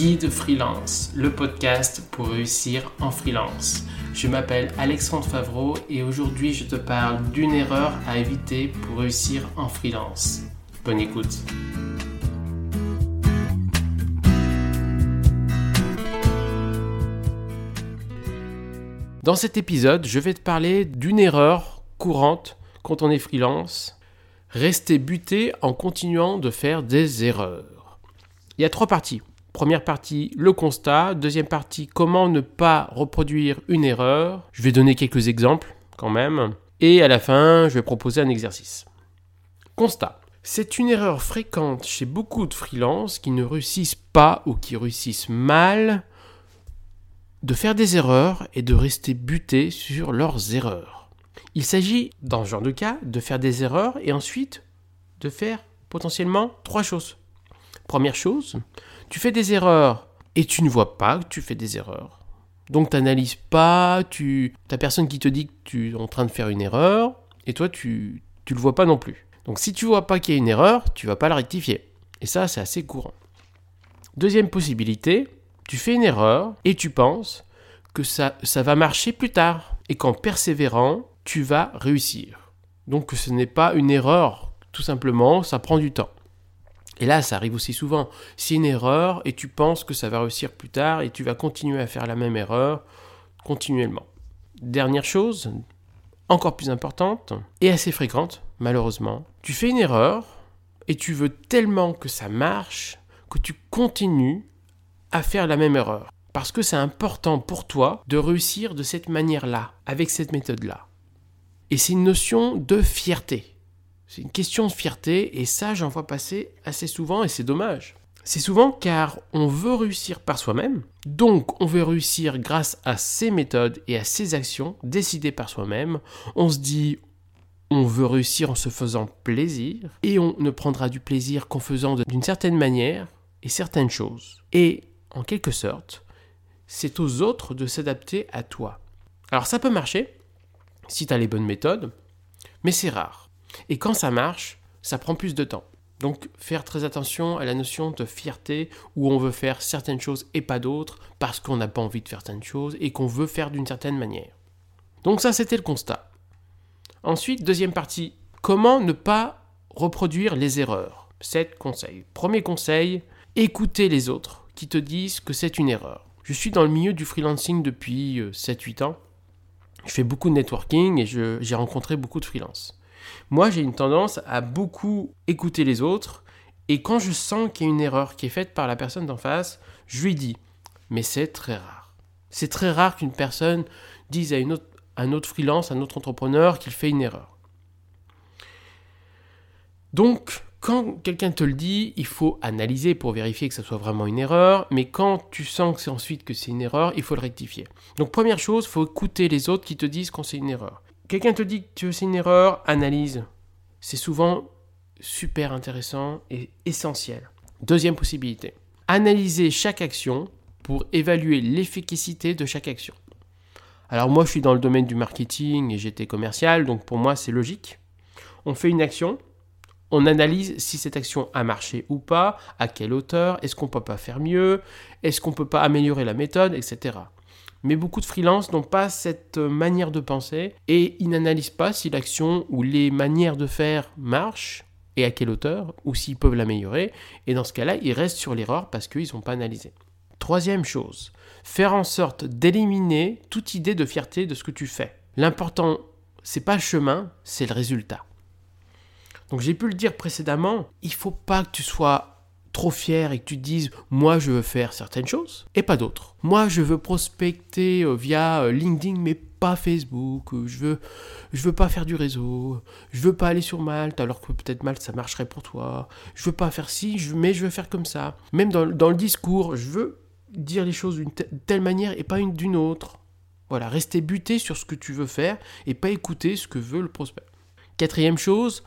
Guide Freelance, le podcast pour réussir en freelance. Je m'appelle Alexandre Favreau et aujourd'hui je te parle d'une erreur à éviter pour réussir en freelance. Bonne écoute. Dans cet épisode, je vais te parler d'une erreur courante quand on est freelance. Rester buté en continuant de faire des erreurs. Il y a trois parties. Première partie, le constat. Deuxième partie, comment ne pas reproduire une erreur. Je vais donner quelques exemples quand même. Et à la fin, je vais proposer un exercice. Constat. C'est une erreur fréquente chez beaucoup de freelances qui ne réussissent pas ou qui réussissent mal de faire des erreurs et de rester butés sur leurs erreurs. Il s'agit, dans ce genre de cas, de faire des erreurs et ensuite de faire potentiellement trois choses. Première chose, tu fais des erreurs et tu ne vois pas que tu fais des erreurs. Donc tu n'analyses pas, tu as personne qui te dit que tu es en train de faire une erreur et toi tu ne le vois pas non plus. Donc si tu vois pas qu'il y a une erreur, tu vas pas la rectifier. Et ça c'est assez courant. Deuxième possibilité, tu fais une erreur et tu penses que ça, ça va marcher plus tard et qu'en persévérant, tu vas réussir. Donc ce n'est pas une erreur, tout simplement, ça prend du temps. Et là, ça arrive aussi souvent. C'est une erreur et tu penses que ça va réussir plus tard et tu vas continuer à faire la même erreur continuellement. Dernière chose, encore plus importante et assez fréquente, malheureusement. Tu fais une erreur et tu veux tellement que ça marche que tu continues à faire la même erreur. Parce que c'est important pour toi de réussir de cette manière-là, avec cette méthode-là. Et c'est une notion de fierté. C'est une question de fierté et ça j'en vois passer assez souvent et c'est dommage. C'est souvent car on veut réussir par soi-même, donc on veut réussir grâce à ces méthodes et à ces actions décidées par soi-même. On se dit on veut réussir en se faisant plaisir et on ne prendra du plaisir qu'en faisant d'une certaine manière et certaines choses. Et en quelque sorte, c'est aux autres de s'adapter à toi. Alors ça peut marcher si tu as les bonnes méthodes, mais c'est rare. Et quand ça marche, ça prend plus de temps. Donc faire très attention à la notion de fierté où on veut faire certaines choses et pas d'autres parce qu'on n'a pas envie de faire certaines choses et qu'on veut faire d'une certaine manière. Donc ça c'était le constat. Ensuite, deuxième partie, comment ne pas reproduire les erreurs? 7 conseils. Premier conseil, écouter les autres qui te disent que c'est une erreur. Je suis dans le milieu du freelancing depuis 7-8 euh, ans. Je fais beaucoup de networking et j'ai rencontré beaucoup de freelances. Moi, j'ai une tendance à beaucoup écouter les autres. Et quand je sens qu'il y a une erreur qui est faite par la personne d'en face, je lui dis. Mais c'est très rare. C'est très rare qu'une personne dise à, une autre, un autre freelance, un autre entrepreneur qu'il fait une erreur. Donc, quand quelqu'un te le dit, il faut analyser pour vérifier que ça soit vraiment une erreur, mais quand tu sens que c'est ensuite que c'est une erreur, il faut le rectifier. Donc première chose, il faut écouter les autres qui te disent quand c'est une erreur. Quelqu'un te dit que c'est une erreur, analyse. C'est souvent super intéressant et essentiel. Deuxième possibilité, analyser chaque action pour évaluer l'efficacité de chaque action. Alors moi je suis dans le domaine du marketing et j'étais commercial, donc pour moi c'est logique. On fait une action, on analyse si cette action a marché ou pas, à quelle hauteur, est-ce qu'on peut pas faire mieux, est-ce qu'on peut pas améliorer la méthode, etc. Mais beaucoup de freelances n'ont pas cette manière de penser et ils n'analysent pas si l'action ou les manières de faire marchent et à quelle hauteur, ou s'ils peuvent l'améliorer. Et dans ce cas-là, ils restent sur l'erreur parce qu'ils n'ont pas analysé. Troisième chose, faire en sorte d'éliminer toute idée de fierté de ce que tu fais. L'important, c'est pas le chemin, c'est le résultat. Donc j'ai pu le dire précédemment, il faut pas que tu sois trop fier et que tu dises moi je veux faire certaines choses et pas d'autres. Moi je veux prospecter euh, via euh, LinkedIn mais pas Facebook, euh, je veux je veux pas faire du réseau, je veux pas aller sur Malte alors que peut-être Malte ça marcherait pour toi. Je veux pas faire ci, mais je veux faire comme ça. Même dans, le discours, je veux dire les choses d'une telle manière et pas une d'une autre. Voilà, rester buté sur ce que tu veux faire et pas écouter ce que veut le prospect. Quatrième chose,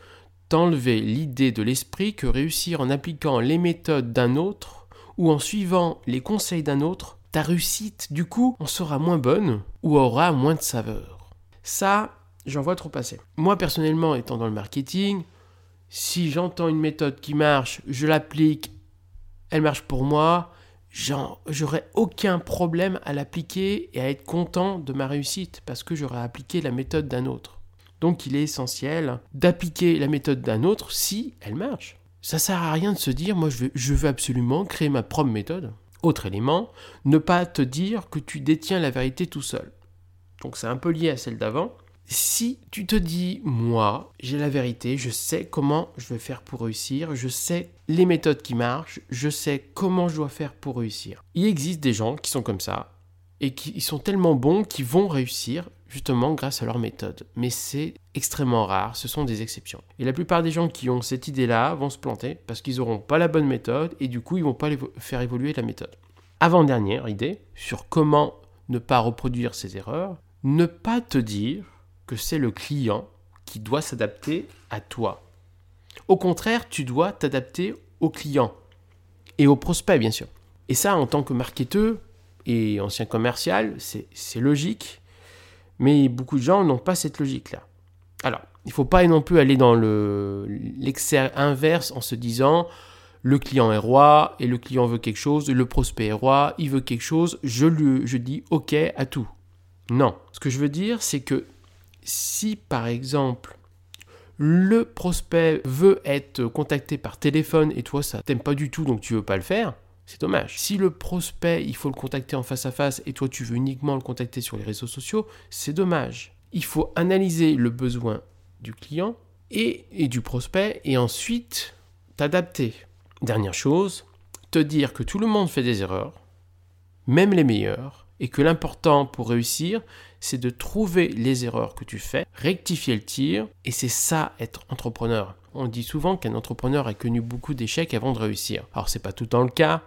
t'enlever l'idée de l'esprit que réussir en appliquant les méthodes d'un autre ou en suivant les conseils d'un autre, ta réussite, du coup, en sera moins bonne ou aura moins de saveur. Ça, j'en vois trop passer. Moi, personnellement, étant dans le marketing, si j'entends une méthode qui marche, je l'applique, elle marche pour moi, j'aurais aucun problème à l'appliquer et à être content de ma réussite parce que j'aurais appliqué la méthode d'un autre. Donc il est essentiel d'appliquer la méthode d'un autre si elle marche. Ça sert à rien de se dire moi je veux, je veux absolument créer ma propre méthode. Autre élément, ne pas te dire que tu détiens la vérité tout seul. Donc c'est un peu lié à celle d'avant. Si tu te dis, moi, j'ai la vérité, je sais comment je vais faire pour réussir, je sais les méthodes qui marchent, je sais comment je dois faire pour réussir. Il existe des gens qui sont comme ça et qui sont tellement bons qu'ils vont réussir justement grâce à leur méthode. Mais c'est extrêmement rare, ce sont des exceptions. Et la plupart des gens qui ont cette idée-là vont se planter parce qu'ils n'auront pas la bonne méthode et du coup ils vont pas faire évoluer la méthode. Avant-dernière idée sur comment ne pas reproduire ces erreurs, ne pas te dire que c'est le client qui doit s'adapter à toi. Au contraire, tu dois t'adapter au client et au prospect, bien sûr. Et ça, en tant que marketeur et ancien commercial, c'est logique, mais beaucoup de gens n'ont pas cette logique-là. Alors, il ne faut pas non plus aller dans l'excès inverse en se disant le client est roi et le client veut quelque chose, le prospect est roi, il veut quelque chose, je, lui, je dis OK à tout. Non, ce que je veux dire, c'est que si par exemple le prospect veut être contacté par téléphone et toi ça t'aime pas du tout donc tu veux pas le faire, c'est dommage. Si le prospect, il faut le contacter en face à face et toi tu veux uniquement le contacter sur les réseaux sociaux, c'est dommage. Il faut analyser le besoin du client et, du prospect et ensuite t'adapter. Dernière chose, te dire que tout le monde fait des erreurs, même les meilleurs, et que l'important pour réussir, c'est de trouver les erreurs que tu fais, rectifier le tir, et c'est ça être entrepreneur. On dit souvent qu'un entrepreneur a connu beaucoup d'échecs avant de réussir. Alors c'est pas tout le temps le cas.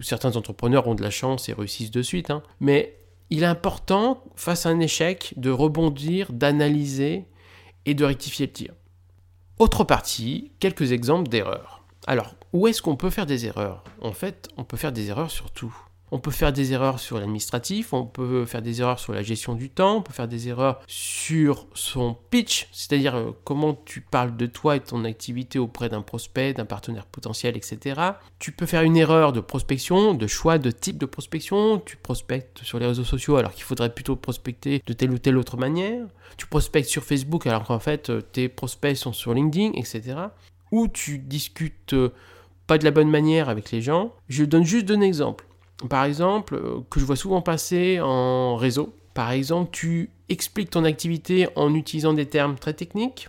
Certains entrepreneurs ont de la chance et réussissent de suite, hein. mais il est important, face à un échec, de rebondir, d'analyser et de rectifier le tir. Autre partie, quelques exemples d'erreurs. Alors, où est-ce qu'on peut faire des erreurs? En fait, on peut faire des erreurs sur tout. On peut faire des erreurs sur l'administratif, on peut faire des erreurs sur la gestion du temps, on peut faire des erreurs sur son pitch, c'est-à-dire euh, comment tu parles de toi et ton activité auprès d'un prospect, d'un partenaire potentiel, etc. Tu peux faire une erreur de prospection, de choix de type de prospection. Tu prospectes sur les réseaux sociaux alors qu'il faudrait plutôt prospecter de telle ou telle autre manière. Tu prospectes sur Facebook alors qu'en fait euh, tes prospects sont sur LinkedIn, etc. Ou tu discutes euh, pas de la bonne manière avec les gens. Je donne juste un exemple par exemple, euh, que je vois souvent passer en réseau. Par exemple, tu expliques ton activité en utilisant des termes très techniques,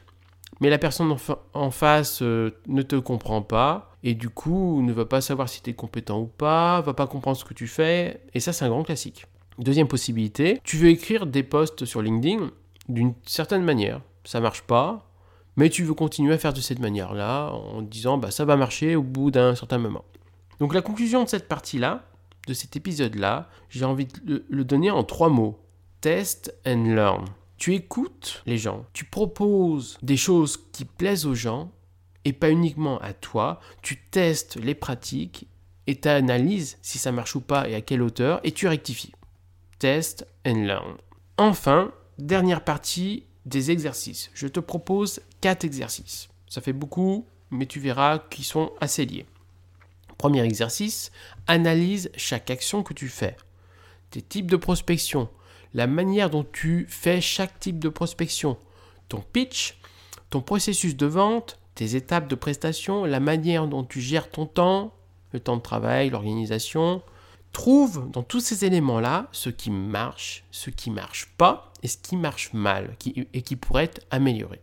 mais la personne en, face euh, ne te comprend pas et du coup ne va pas savoir si tu es compétent ou pas, va pas comprendre ce que tu fais, et ça c'est un grand classique. Deuxième possibilité, tu veux écrire des posts sur LinkedIn d'une certaine manière, ça marche pas, mais tu veux continuer à faire de cette manière-là en disant bah ça va marcher au bout d'un certain moment. Donc la conclusion de cette partie-là, de cet épisode-là, j'ai envie de le donner en trois mots. Test and learn. Tu écoutes les gens, tu proposes des choses qui plaisent aux gens et pas uniquement à toi, tu testes les pratiques et tu analyses si ça marche ou pas et à quelle hauteur et tu rectifies. Test and learn. Enfin, dernière partie des exercices. Je te propose quatre exercices. Ça fait beaucoup, mais tu verras qu'ils sont assez liés. Premier exercice, analyse chaque action que tu fais. Tes types de prospection, la manière dont tu fais chaque type de prospection, ton pitch, ton processus de vente, tes étapes de prestation, la manière dont tu gères ton temps, le temps de travail, l'organisation. Trouve dans tous ces éléments-là ce qui marche, ce qui marche pas et ce qui marche mal et qui pourrait être amélioré.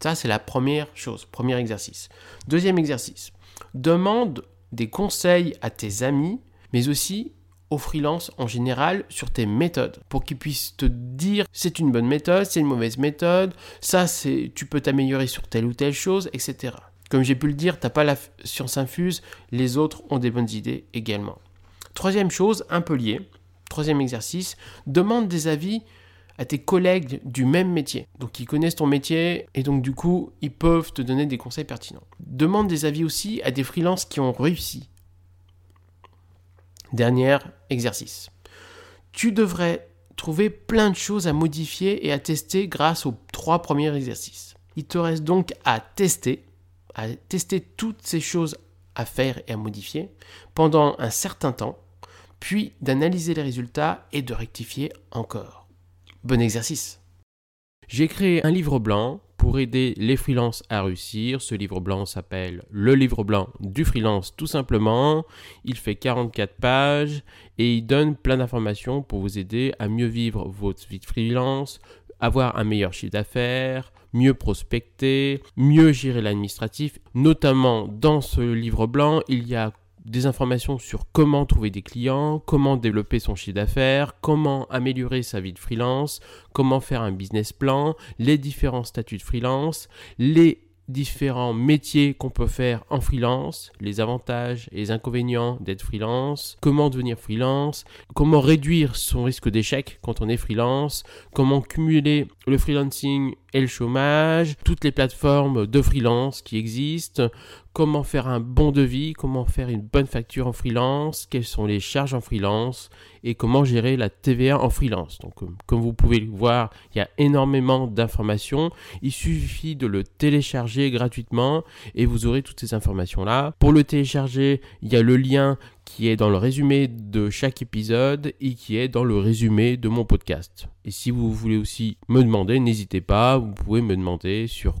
Ça, c'est la première chose, premier exercice. Deuxième exercice, demande des conseils à tes amis, mais aussi aux freelances en général sur tes méthodes pour qu'ils puissent te dire c'est une bonne méthode, c'est une mauvaise méthode, ça c'est tu peux t'améliorer sur telle ou telle chose, etc. Comme j'ai pu le dire, t'as pas la science infuse, les autres ont des bonnes idées également. Troisième chose, un peu lié, troisième exercice, demande des avis à tes collègues du même métier. Donc ils connaissent ton métier et donc du coup ils peuvent te donner des conseils pertinents. Demande des avis aussi à des freelances qui ont réussi. Dernier exercice. Tu devrais trouver plein de choses à modifier et à tester grâce aux trois premiers exercices. Il te reste donc à tester, à tester toutes ces choses à faire et à modifier pendant un certain temps, puis d'analyser les résultats et de rectifier encore. Bon exercice J'ai créé un livre blanc pour aider les freelances à réussir. Ce livre blanc s'appelle Le livre blanc du freelance tout simplement. Il fait 44 pages et il donne plein d'informations pour vous aider à mieux vivre votre vie de freelance, avoir un meilleur chiffre d'affaires, mieux prospecter, mieux gérer l'administratif. Notamment dans ce livre blanc, il y a des informations sur comment trouver des clients, comment développer son chiffre d'affaires, comment améliorer sa vie de freelance, comment faire un business plan, les différents statuts de freelance, les différents métiers qu'on peut faire en freelance, les avantages et les inconvénients d'être freelance, comment devenir freelance, comment réduire son risque d'échec quand on est freelance, comment cumuler le freelancing et le chômage, toutes les plateformes de freelance qui existent, comment faire un bon devis, comment faire une bonne facture en freelance, quelles sont les charges en freelance et comment gérer la TVA en freelance. Donc euh, comme vous pouvez le voir, il y a énormément d'informations. Il suffit de le télécharger gratuitement et vous aurez toutes ces informations là. Pour le télécharger, il y a le lien qui est dans le résumé de chaque épisode et qui est dans le résumé de mon podcast. Et si vous voulez aussi me demander, n'hésitez pas, vous pouvez me demander sur